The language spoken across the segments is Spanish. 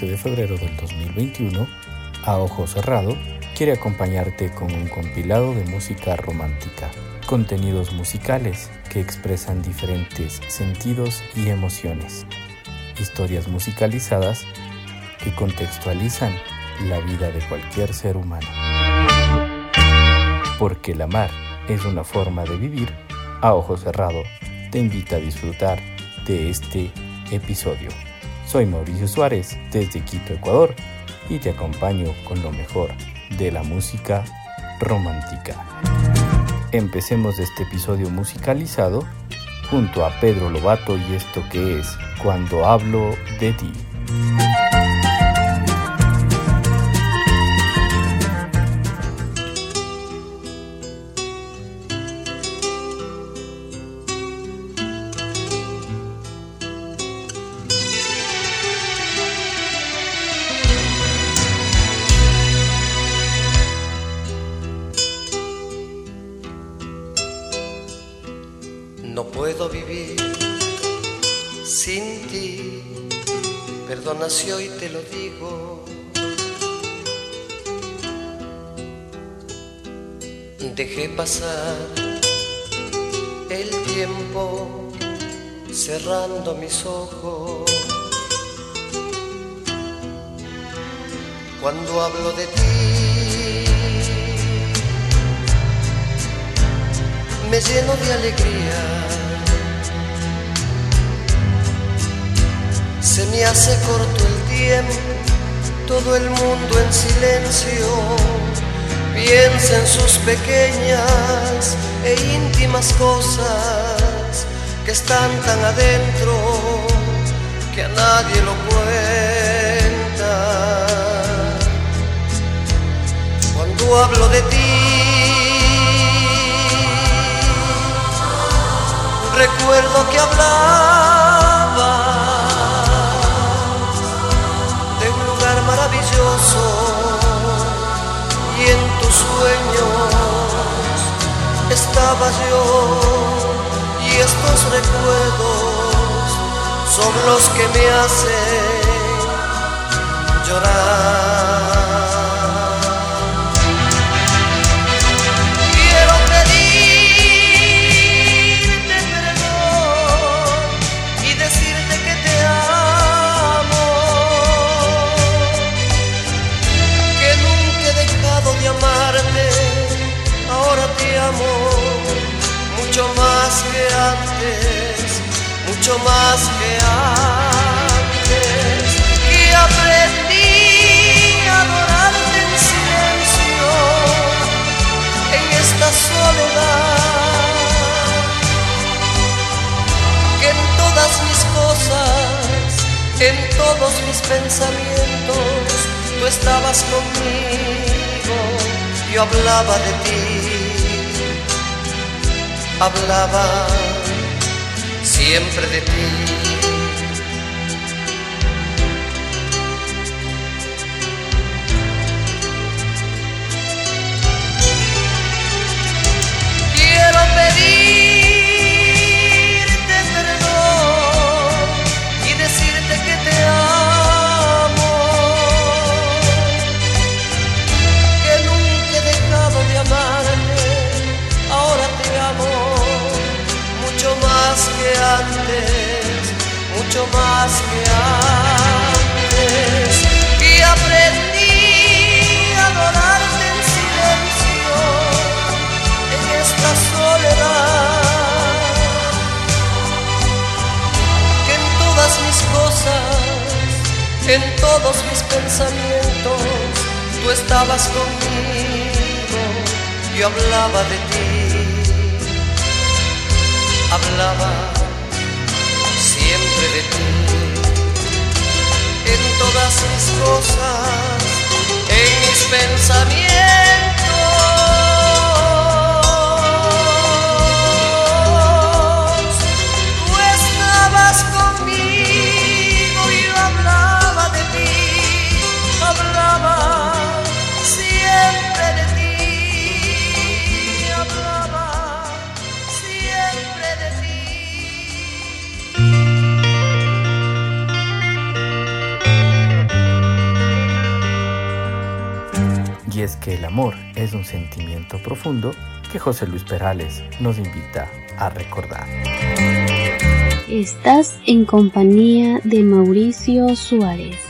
14 de febrero del 2021, a ojo cerrado, quiere acompañarte con un compilado de música romántica, contenidos musicales que expresan diferentes sentidos y emociones, historias musicalizadas que contextualizan la vida de cualquier ser humano. Porque el amar es una forma de vivir, a ojo cerrado, te invita a disfrutar de este episodio. Soy Mauricio Suárez desde Quito, Ecuador, y te acompaño con lo mejor de la música romántica. Empecemos este episodio musicalizado junto a Pedro Lobato y esto que es Cuando hablo de ti. Hablo de ti, me lleno de alegría. Se me hace corto el tiempo, todo el mundo en silencio piensa en sus pequeñas e íntimas cosas que están tan adentro que a nadie lo cuenta. Hablo de ti, recuerdo que hablaba de un lugar maravilloso y en tus sueños estaba yo y estos recuerdos son los que me hacen llorar. Más que antes, y aprendí a adorarte en silencio en esta soledad que en todas mis cosas, en todos mis pensamientos, tú estabas conmigo, yo hablaba de ti, hablaba siempre de ti. Profundo que José Luis Perales nos invita a recordar. Estás en compañía de Mauricio Suárez.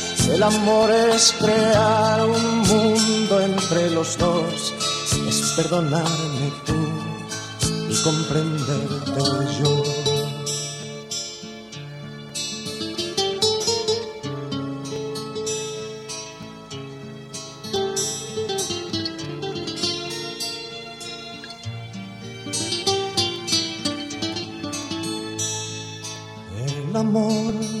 el amor es crear un mundo entre los dos, es perdonarme tú y comprenderte yo. El amor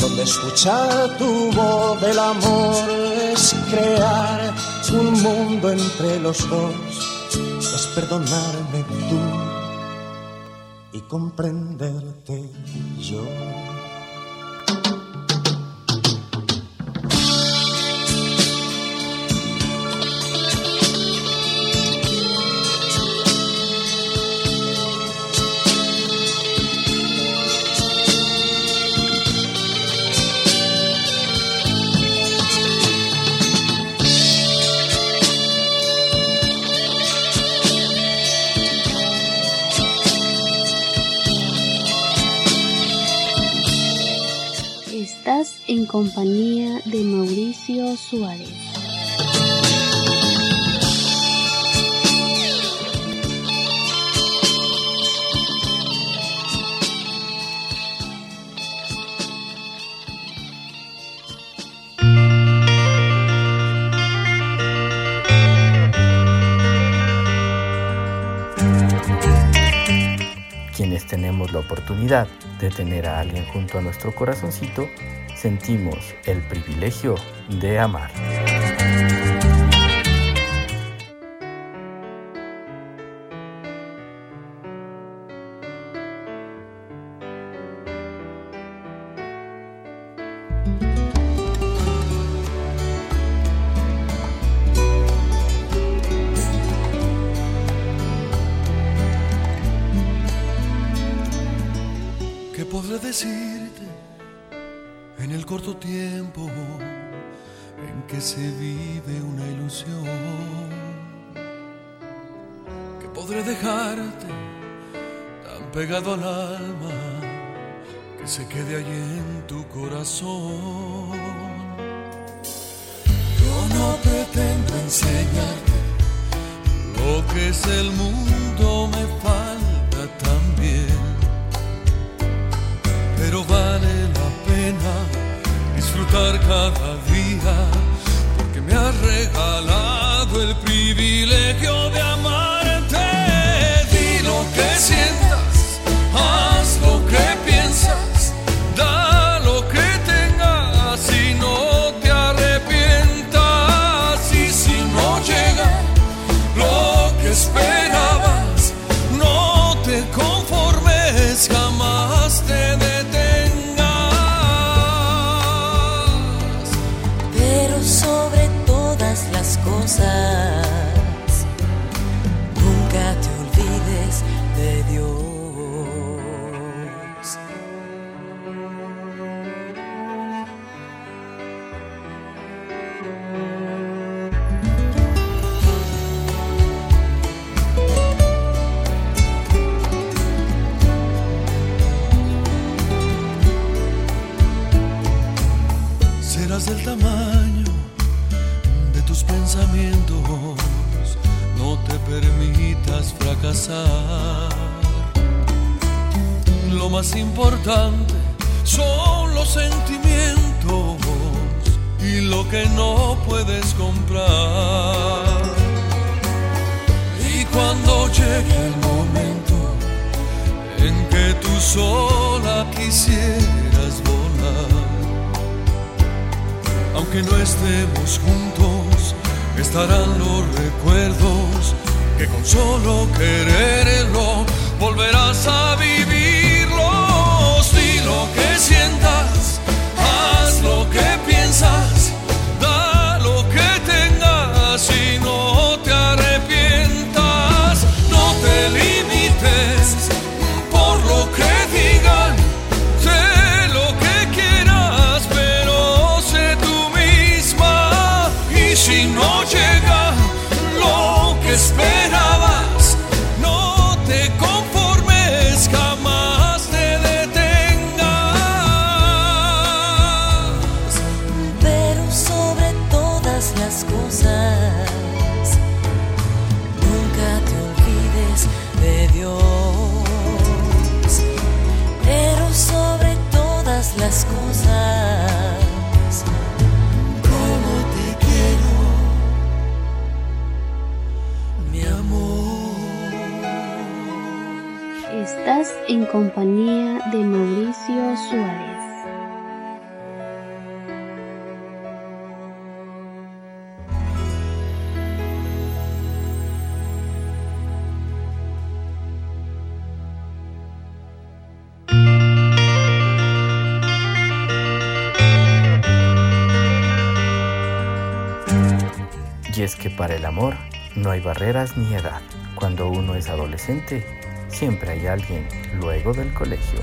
donde escuchar tu voz del amor es crear un mundo entre los dos, es perdonarme tú y comprenderte yo. Compañía de Mauricio Suárez. Quienes tenemos la oportunidad de tener a alguien junto a nuestro corazoncito, sentimos el privilegio de amar. es que para el amor no hay barreras ni edad. Cuando uno es adolescente, siempre hay alguien luego del colegio.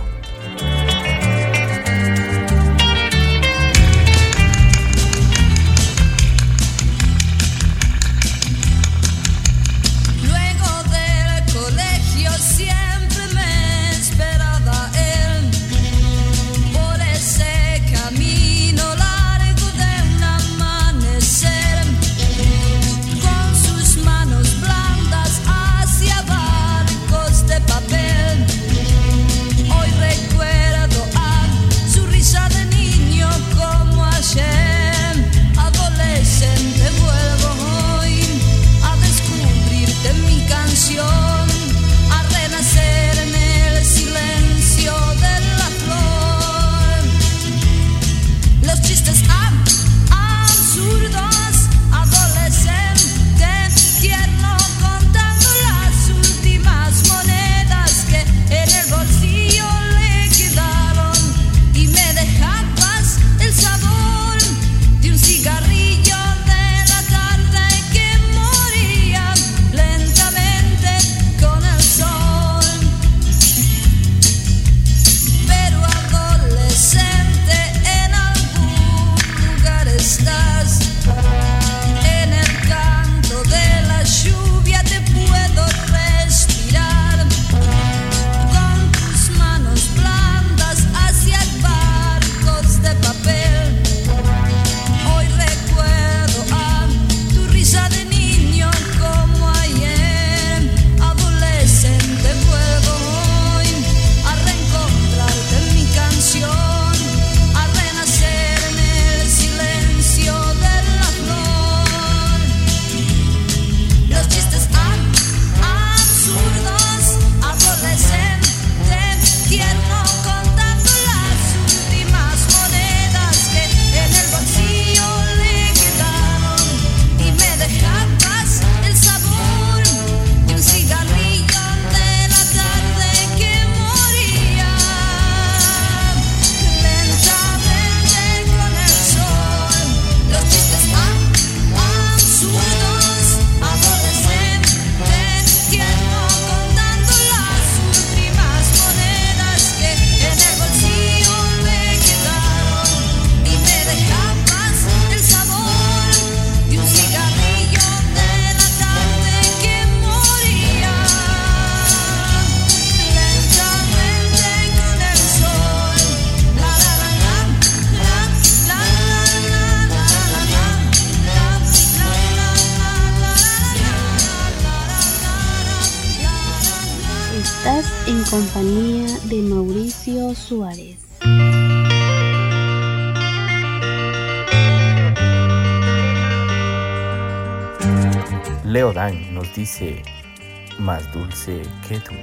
Estás en compañía de Mauricio Suárez. Leodán nos dice, más dulce que tú.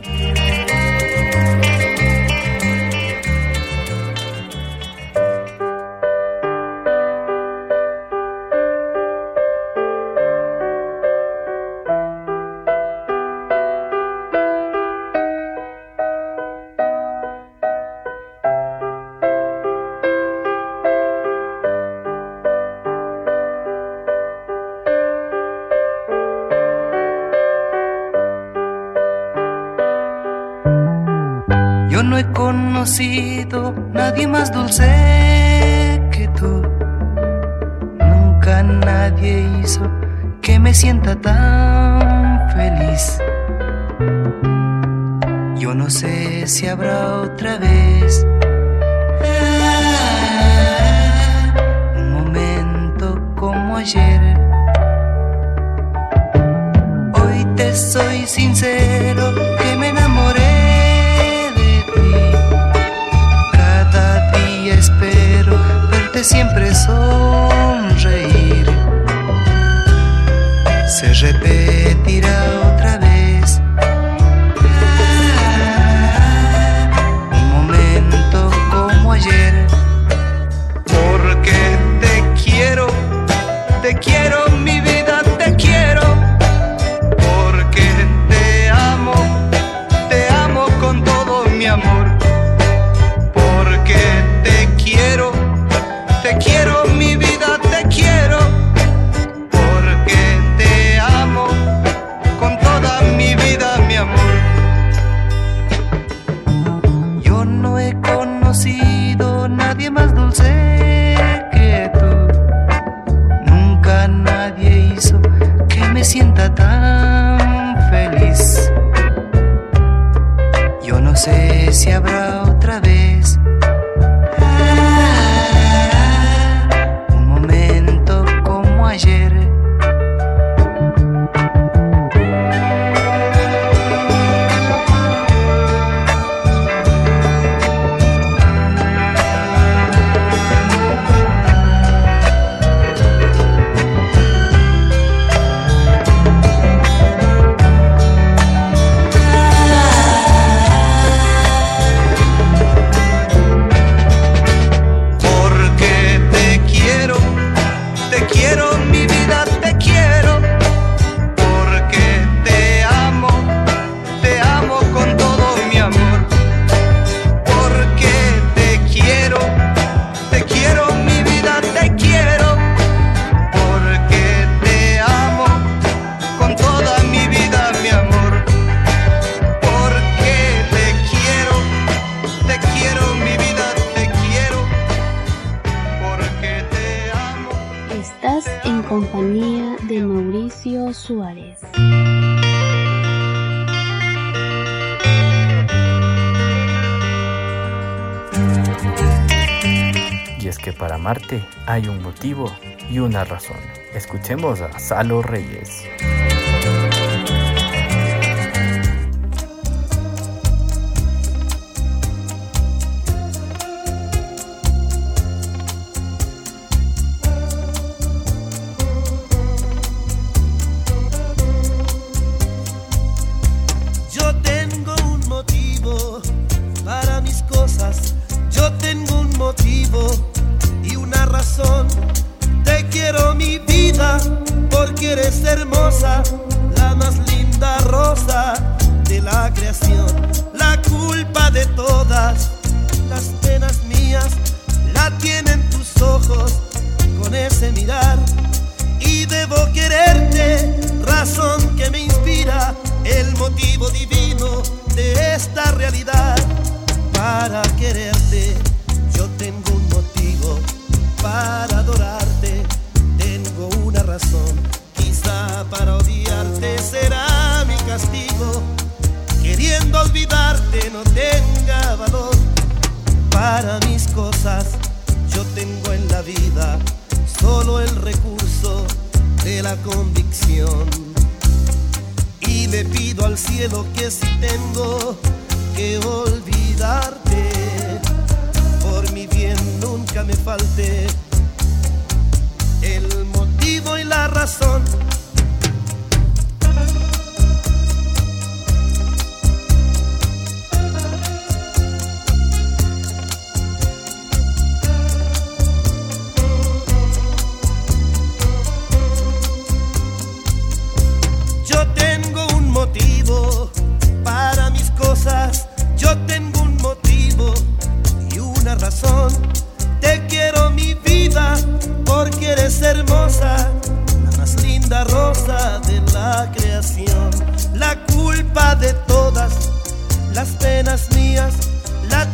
Escuchemos a Salo Reyes.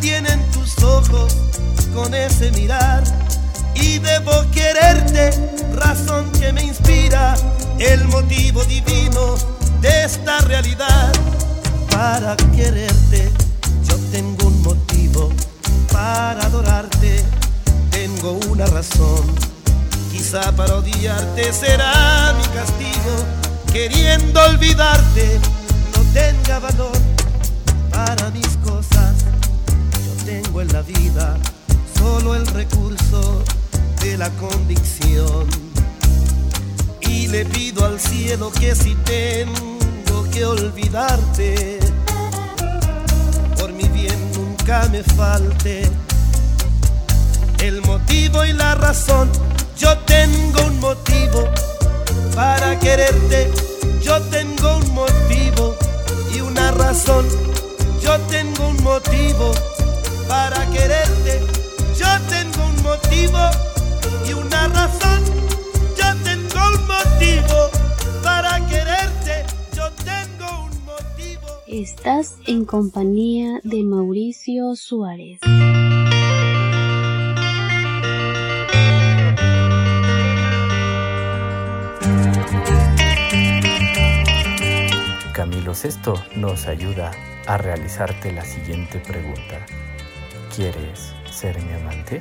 Tienen tus ojos con ese mirar. Y debo quererte, razón que me inspira, el motivo divino de esta realidad. Para quererte, yo tengo un motivo, para adorarte, tengo una razón. Quizá para odiarte será mi castigo, queriendo olvidarte, no tenga valor para mis cosas. Tengo en la vida solo el recurso de la convicción. Y le pido al cielo que si tengo que olvidarte, por mi bien nunca me falte el motivo y la razón. Yo tengo un motivo para quererte, yo tengo un motivo y una razón. Yo tengo un motivo para quererte, yo tengo un motivo y una razón. Yo tengo un motivo para quererte, yo tengo un motivo. Estás en compañía de Mauricio Suárez. Camilo Sesto nos ayuda a realizarte la siguiente pregunta. ¿Quieres ser mi amante?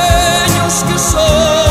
que son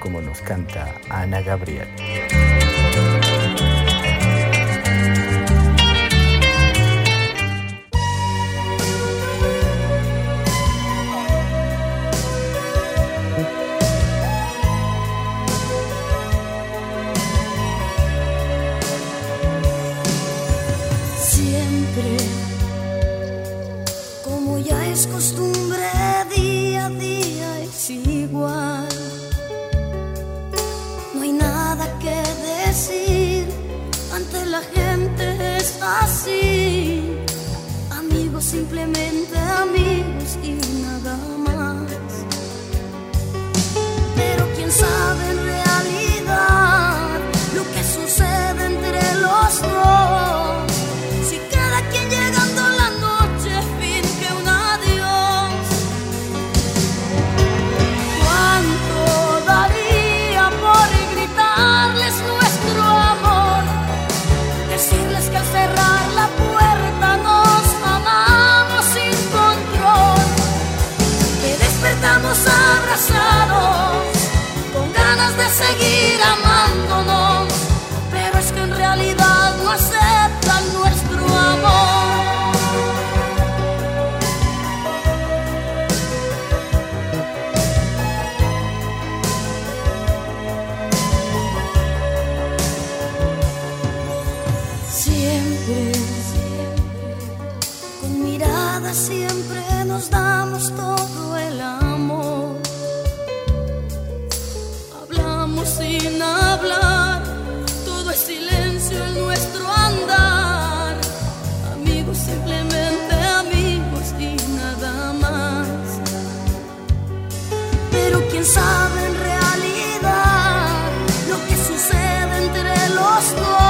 como nos canta Ana Gabriel. quién sabe en realidad lo que sucede entre los dos.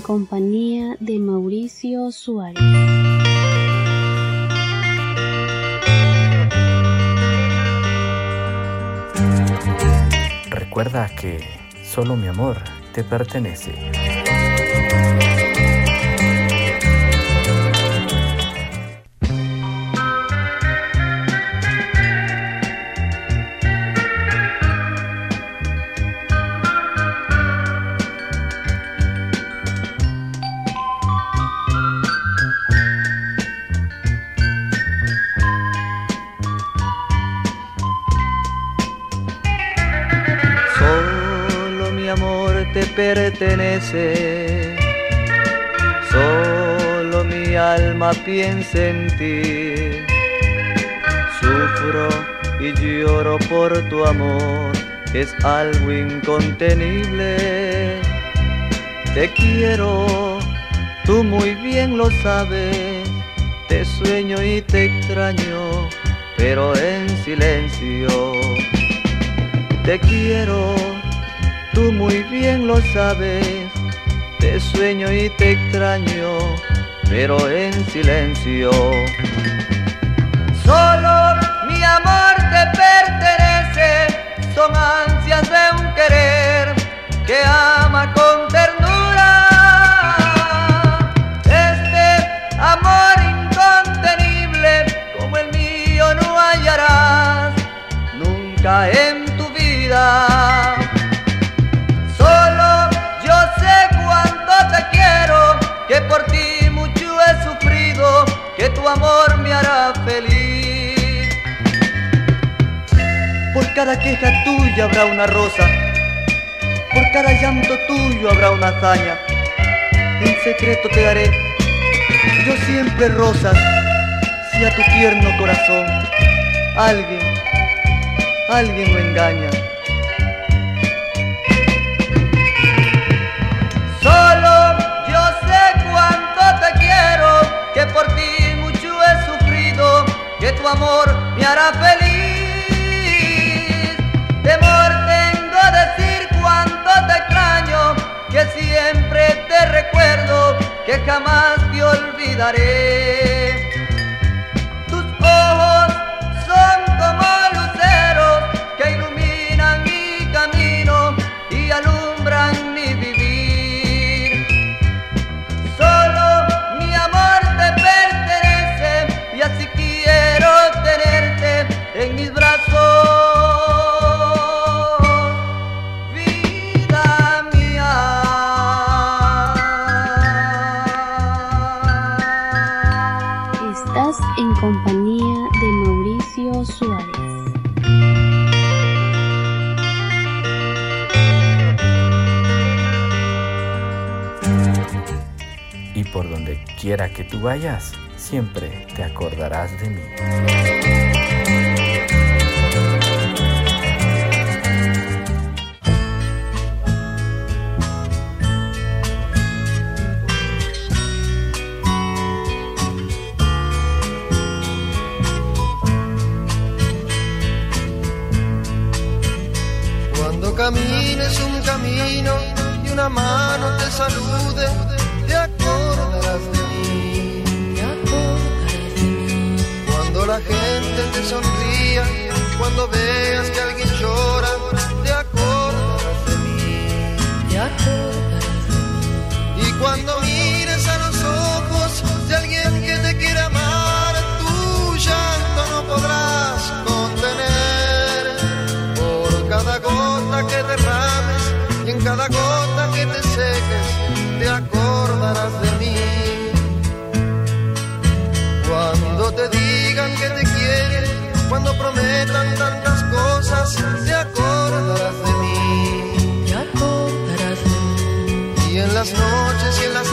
en compañía de Mauricio Suárez. Recuerda que solo mi amor te pertenece. en ti. Sufro y lloro por tu amor, es algo incontenible. Te quiero, tú muy bien lo sabes, te sueño y te extraño, pero en silencio. Te quiero, tú muy bien lo sabes, te sueño y te extraño pero en silencio. Solo mi amor te pertenece, son ansias de un querer que ama con cada queja tuya habrá una rosa, por cada llanto tuyo habrá una hazaña. En secreto te daré, yo siempre rosas, si a tu tierno corazón alguien, alguien lo engaña. Solo yo sé cuánto te quiero, que por ti mucho he sufrido, que tu amor me hará feliz. Que jamás te olvidaré. Donde quiera que tú vayas, siempre te acordarás de mí. Cuando mires a los ojos de alguien que te quiere amar, tu llanto no podrás contener. Por cada gota que derrames y en cada gota que te seques, te acordarás de mí. Cuando te digan que te quieren, cuando prometan tantas cosas, te acordarás las noches y en las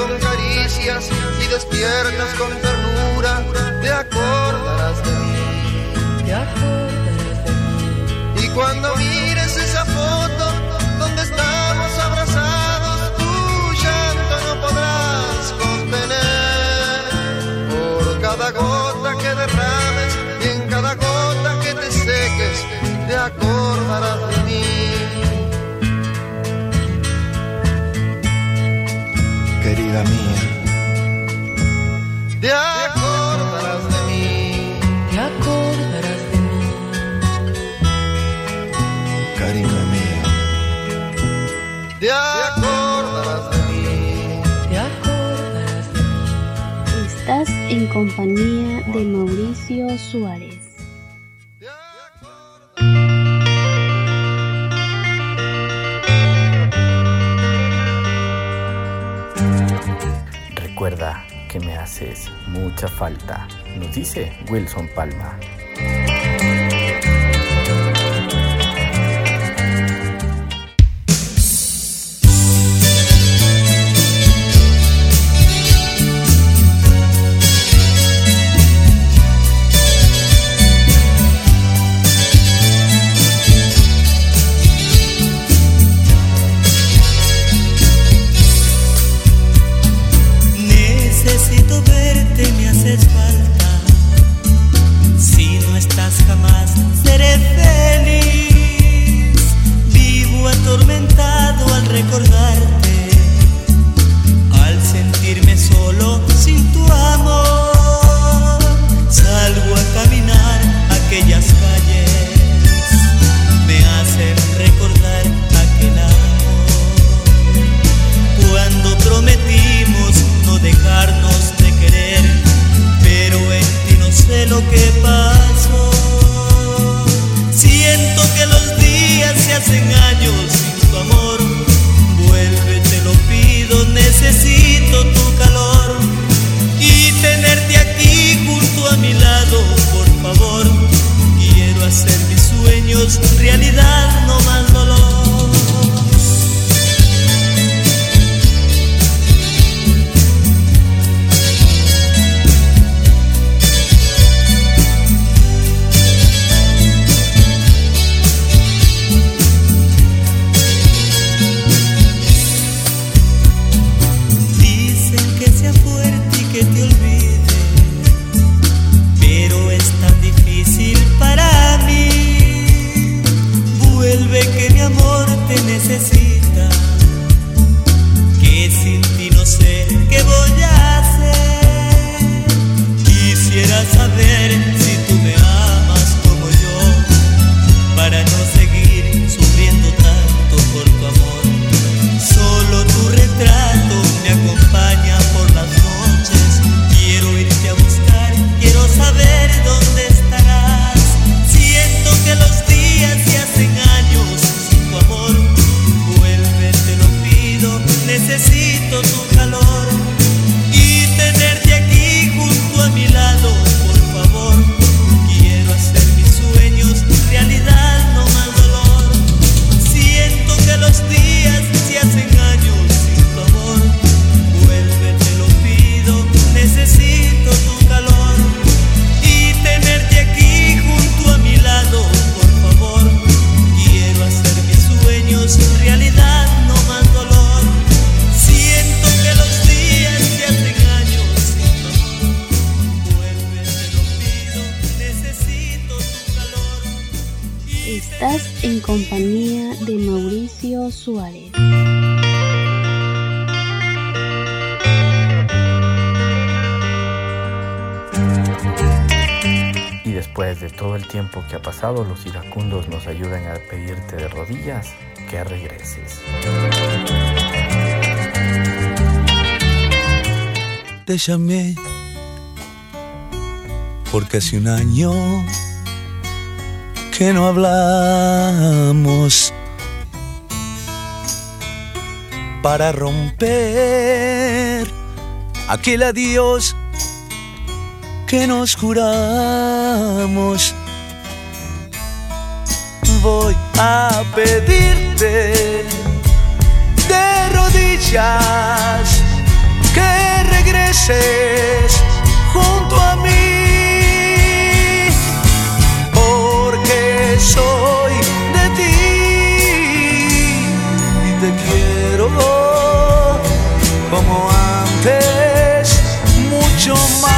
con caricias y despiertas con ternura, compañía de Mauricio Suárez. Recuerda que me haces mucha falta, nos dice Wilson Palma. Suárez. Y después de todo el tiempo que ha pasado, los iracundos nos ayudan a pedirte de rodillas que regreses. Te llamé porque hace un año que no hablamos para romper aquel adiós que nos juramos. Voy a pedirte de rodillas que regreses junto a mí, porque soy. como antes, mucho más.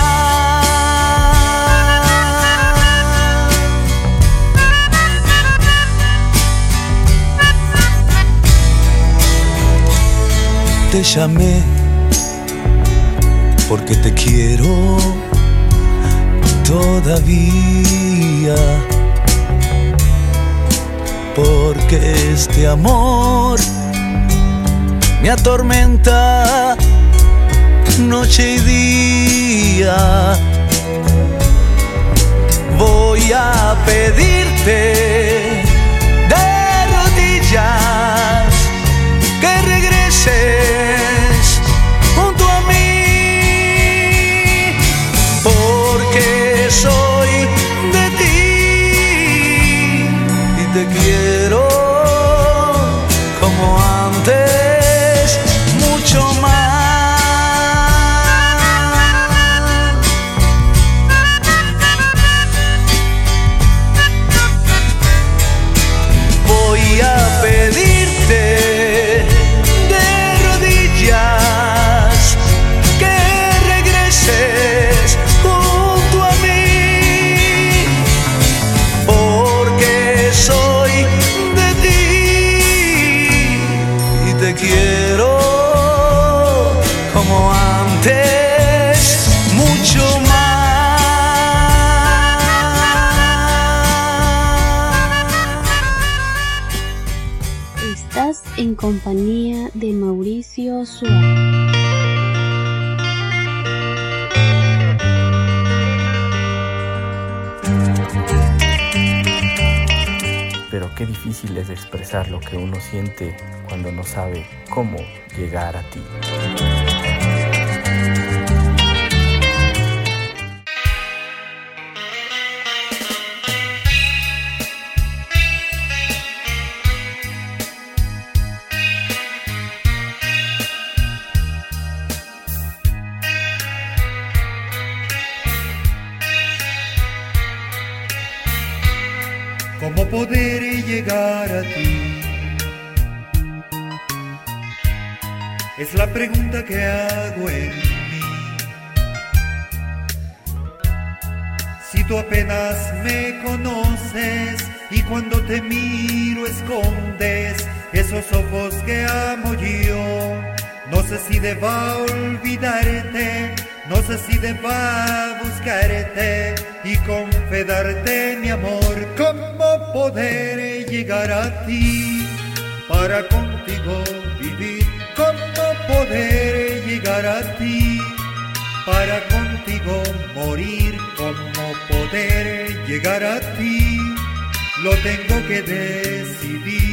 Te llamé porque te quiero todavía. Porque este amor me atormenta noche y día. Voy a pedirte de rodillas compañía de Mauricio Suárez. Pero qué difícil es expresar lo que uno siente cuando no sabe cómo llegar a ti. ¿Cómo poder llegar a ti? Es la pregunta que hago en mí. Si tú apenas me conoces y cuando te miro escondes esos ojos que amo yo, no sé si deba olvidarte, no sé si deba buscarte y confedarte mi amor. ¿Cómo poder llegar a ti para contigo vivir? ¿Cómo poder llegar a ti para contigo morir? ¿Cómo poder llegar a ti? Lo tengo que decidir.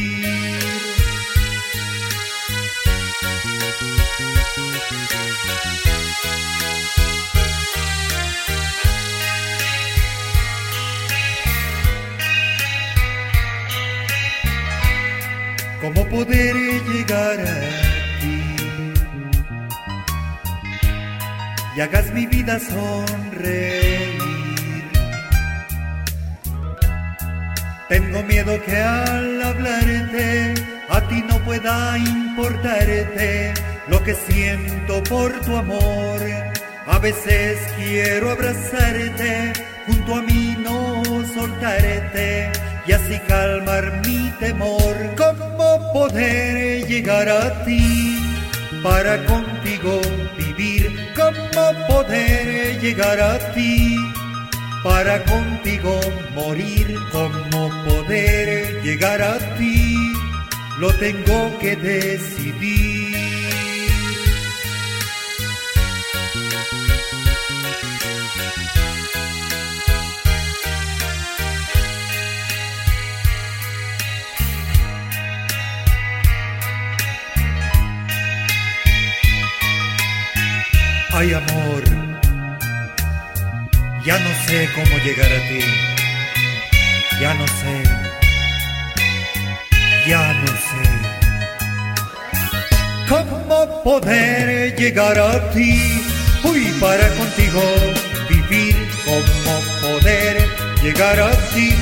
¿Cómo poder llegar a ti? Y hagas mi vida sonreír. Tengo miedo que al hablarte a ti no pueda importarte lo que siento por tu amor. A veces quiero abrazarte, junto a mí no soltarte y así calmar mi temor. ¿Cómo poder llegar a ti para contigo vivir? ¿Cómo poder llegar a ti para contigo morir? ¿Cómo poder llegar a ti? Lo tengo que decidir. Ay amor, ya no sé cómo llegar a ti, ya no sé, ya no sé. ¿Cómo poder llegar a ti? Uy, para contigo vivir, ¿cómo poder llegar a ti?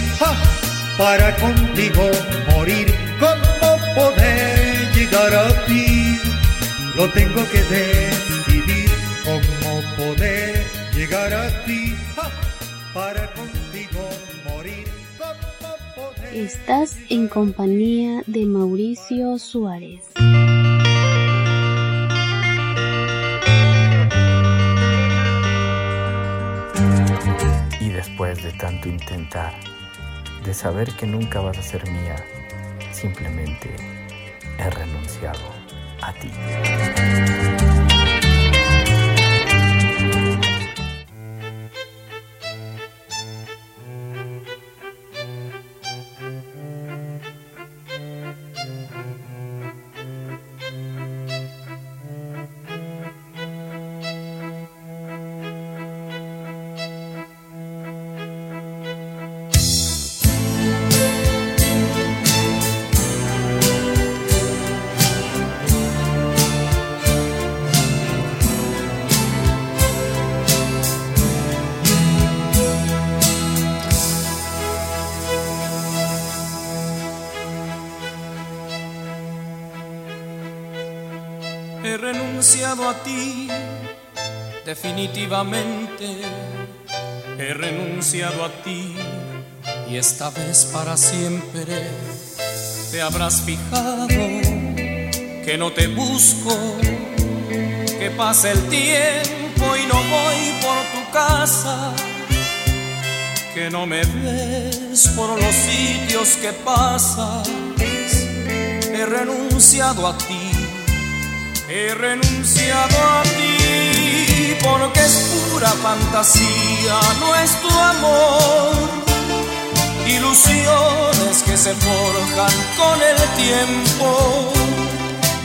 Para contigo morir, ¿cómo poder llegar a ti? Lo tengo que decidir Estás en compañía de Mauricio Suárez. Y después de tanto intentar, de saber que nunca vas a ser mía, simplemente he renunciado a ti. He renunciado a ti, definitivamente. He renunciado a ti y esta vez para siempre te habrás fijado que no te busco, que pasa el tiempo y no voy por tu casa, que no me ves por los sitios que pasas. He renunciado a ti He renunciado a ti porque es pura fantasía nuestro amor. Ilusiones que se forjan con el tiempo,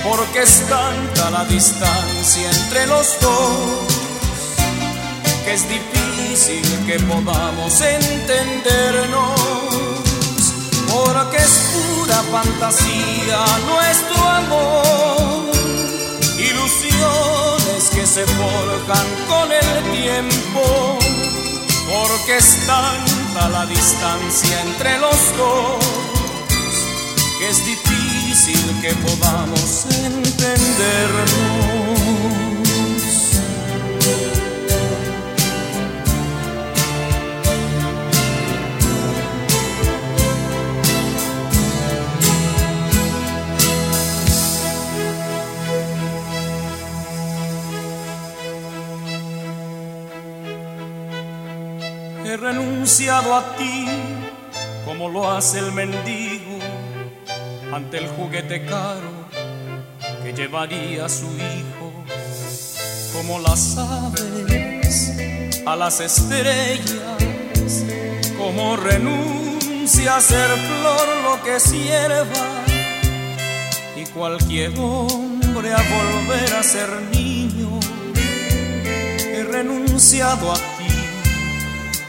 porque es tanta la distancia entre los dos que es difícil que podamos entendernos. Porque es pura fantasía nuestro amor que se forjan con el tiempo, porque es tanta la distancia entre los dos que es difícil que podamos entendernos. Renunciado a ti como lo hace el mendigo ante el juguete caro que llevaría su hijo, como las aves a las estrellas, como renuncia a ser flor lo que sierva y cualquier hombre a volver a ser niño. He renunciado a ti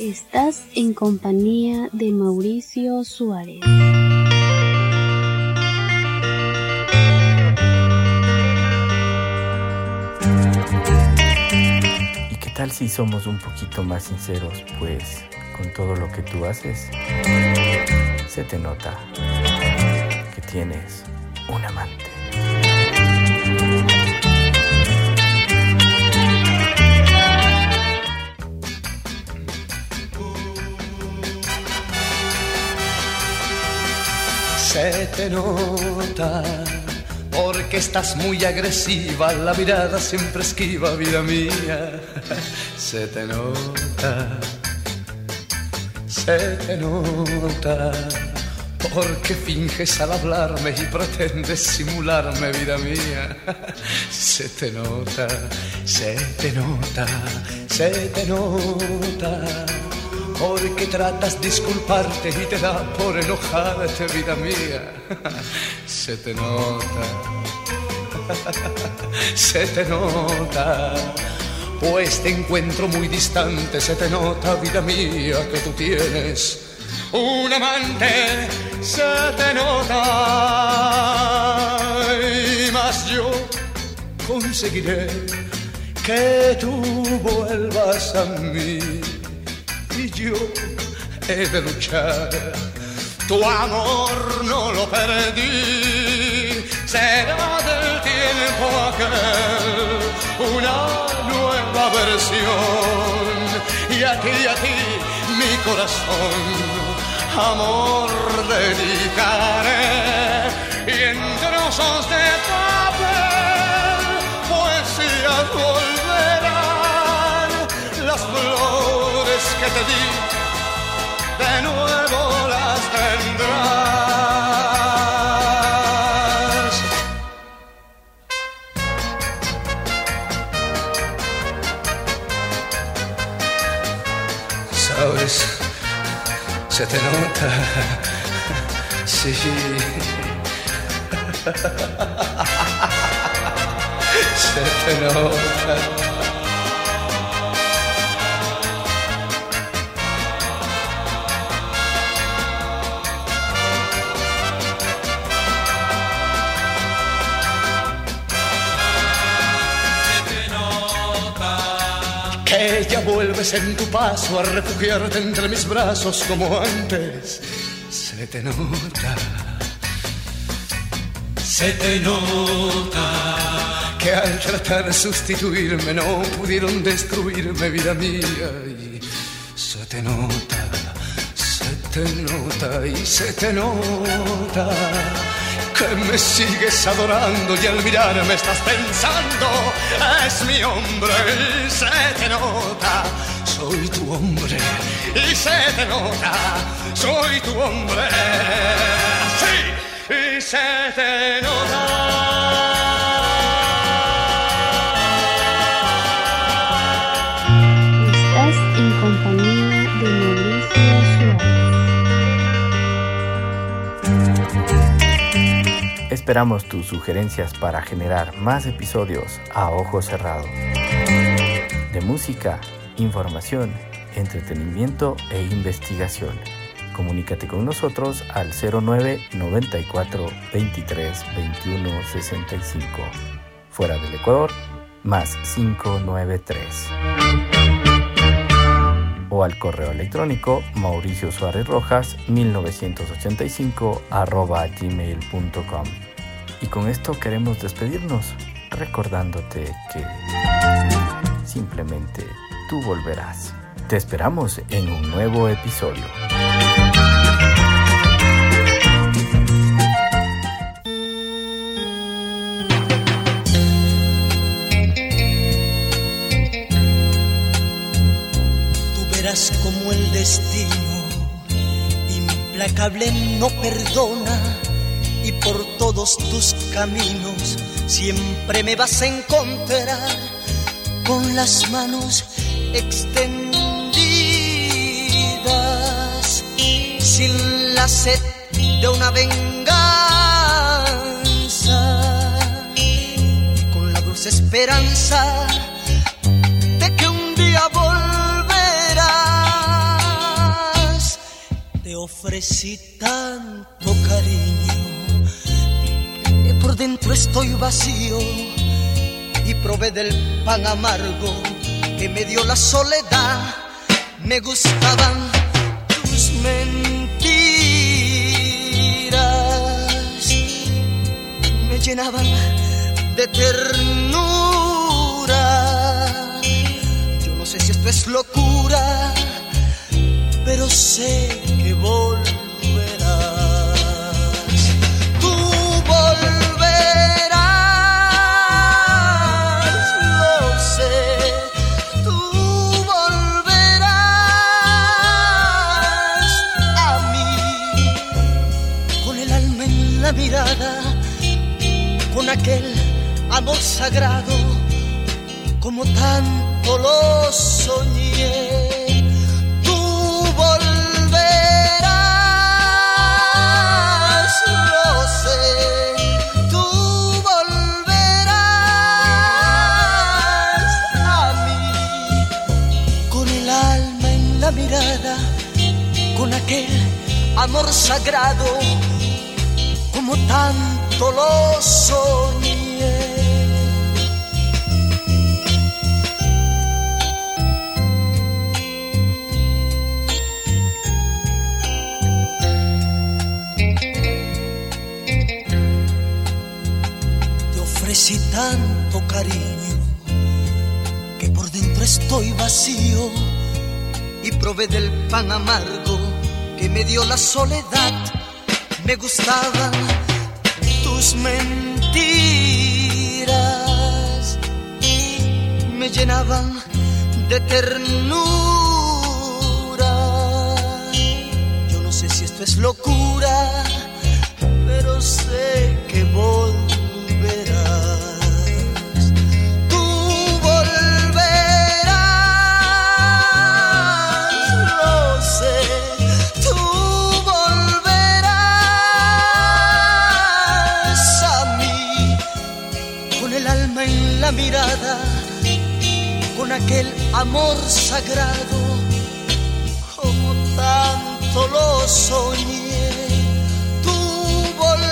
Estás en compañía de Mauricio Suárez. ¿Y qué tal si somos un poquito más sinceros? Pues con todo lo que tú haces, se te nota que tienes un amante. Se te nota porque estás muy agresiva, la mirada siempre esquiva, vida mía. Se te nota, se te nota Porque finges al hablarme y pretendes simularme, vida mía. Se te nota, se te nota, se te nota. Porque tratas disculparte y te da por enojarte, vida mía. Se te nota, se te nota. Pues te encuentro muy distante, se te nota, vida mía, que tú tienes un amante, se te nota. Y más yo conseguiré que tú vuelvas a mí. He de luchar. Tu amor no lo perdí, será del tiempo aquel una nueva versión. Y a ti, a ti, mi corazón amor dedicaré y en trozos de papel poesías volverán las flores que te di de nuevo las tendrás sabes se te nota, sí. Se te nota. Vuelves en tu paso a refugiarte entre mis brazos como antes. Se te nota. Se te nota. Que al tratar de sustituirme no pudieron destruirme, vida mía. Y se te nota, se te nota y se te nota me sigues adorando y al mirarme estás pensando, es mi hombre y se te nota, soy tu hombre y se te nota, soy tu hombre, sí, y se te Estás Esperamos tus sugerencias para generar más episodios a ojo cerrado. De música, información, entretenimiento e investigación. Comunícate con nosotros al 09 94 23 21 65. Fuera del Ecuador, más 593. O al correo electrónico mauricio suárez rojas 1985 arroba gmail.com. Y con esto queremos despedirnos recordándote que simplemente tú volverás. Te esperamos en un nuevo episodio. Tú verás como el destino implacable no perdona por todos tus caminos siempre me vas a encontrar con las manos extendidas sin la sed de una venganza y con la dulce esperanza de que un día volverás. Te ofrecí tanto dentro estoy vacío y probé del pan amargo que me dio la soledad. Me gustaban tus mentiras, me llenaban de ternura. Yo no sé si esto es locura, pero sé que volverás. Con aquel amor sagrado como tanto lo soñé. Tú volverás, lo sé, tú volverás a mí con el alma en la mirada, con aquel amor sagrado tanto lo soñé. Te ofrecí tanto cariño que por dentro estoy vacío y probé del pan amargo que me dio la soledad. Me gustaban tus mentiras, me llenaban de ternura. Yo no sé si esto es locura, pero sé que volverás. Con aquel amor sagrado, como tanto lo soñé. Tú volverás,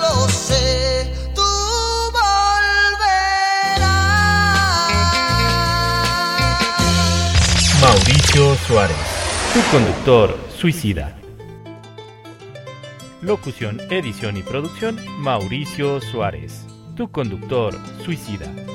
lo sé. Tú volverás. Mauricio Suárez, tu conductor suicida. Locución, edición y producción, Mauricio Suárez, tu conductor suicida.